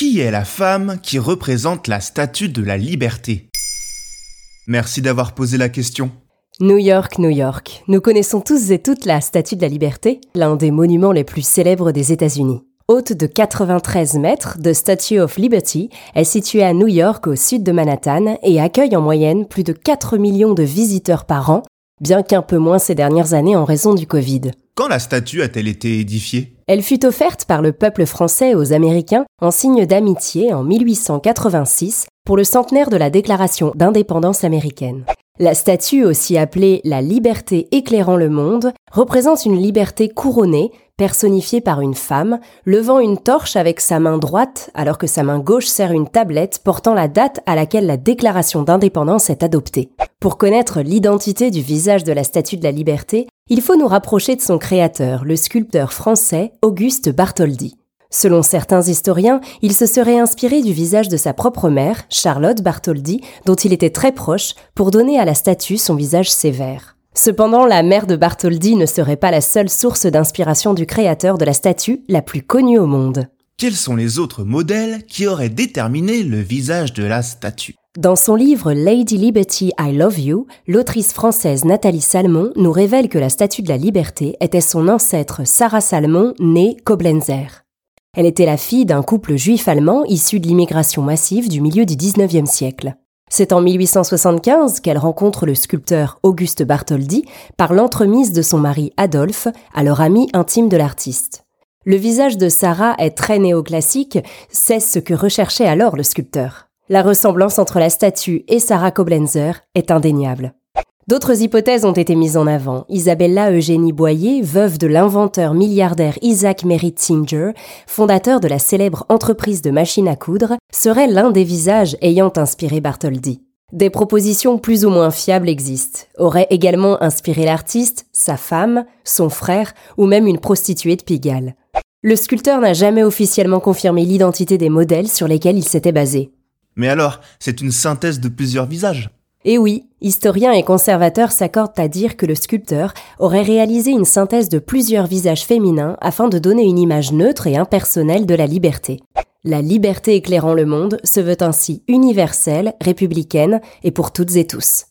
Qui est la femme qui représente la statue de la liberté? Merci d'avoir posé la question. New York, New York. Nous connaissons tous et toutes la Statue de la Liberté, l'un des monuments les plus célèbres des États-Unis. Haute de 93 mètres, The Statue of Liberty est située à New York au sud de Manhattan et accueille en moyenne plus de 4 millions de visiteurs par an, bien qu'un peu moins ces dernières années en raison du Covid. Quand la statue a-t-elle été édifiée? Elle fut offerte par le peuple français aux Américains en signe d'amitié en 1886 pour le centenaire de la Déclaration d'indépendance américaine. La statue, aussi appelée la liberté éclairant le monde, représente une liberté couronnée, personnifiée par une femme, levant une torche avec sa main droite alors que sa main gauche serre une tablette portant la date à laquelle la déclaration d'indépendance est adoptée. Pour connaître l'identité du visage de la statue de la liberté, il faut nous rapprocher de son créateur, le sculpteur français Auguste Bartholdi. Selon certains historiens, il se serait inspiré du visage de sa propre mère, Charlotte Bartholdi, dont il était très proche, pour donner à la statue son visage sévère. Cependant, la mère de Bartholdi ne serait pas la seule source d'inspiration du créateur de la statue la plus connue au monde. Quels sont les autres modèles qui auraient déterminé le visage de la statue? Dans son livre Lady Liberty, I Love You, l'autrice française Nathalie Salmon nous révèle que la statue de la liberté était son ancêtre Sarah Salmon, née Koblenzer. Elle était la fille d'un couple juif allemand issu de l'immigration massive du milieu du XIXe siècle. C'est en 1875 qu'elle rencontre le sculpteur Auguste Bartholdi par l'entremise de son mari Adolphe, alors ami intime de l'artiste. Le visage de Sarah est très néoclassique, c'est ce que recherchait alors le sculpteur. La ressemblance entre la statue et Sarah Koblenzer est indéniable. D'autres hypothèses ont été mises en avant. Isabella Eugénie Boyer, veuve de l'inventeur milliardaire Isaac Merritt Singer, fondateur de la célèbre entreprise de machines à coudre, serait l'un des visages ayant inspiré Bartholdi. Des propositions plus ou moins fiables existent. Aurait également inspiré l'artiste, sa femme, son frère ou même une prostituée de Pigalle. Le sculpteur n'a jamais officiellement confirmé l'identité des modèles sur lesquels il s'était basé. Mais alors, c'est une synthèse de plusieurs visages et oui, historiens et conservateurs s'accordent à dire que le sculpteur aurait réalisé une synthèse de plusieurs visages féminins afin de donner une image neutre et impersonnelle de la liberté. La liberté éclairant le monde se veut ainsi universelle, républicaine et pour toutes et tous.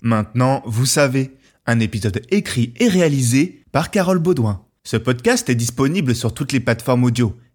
Maintenant, vous savez, un épisode écrit et réalisé par Carole Baudouin. Ce podcast est disponible sur toutes les plateformes audio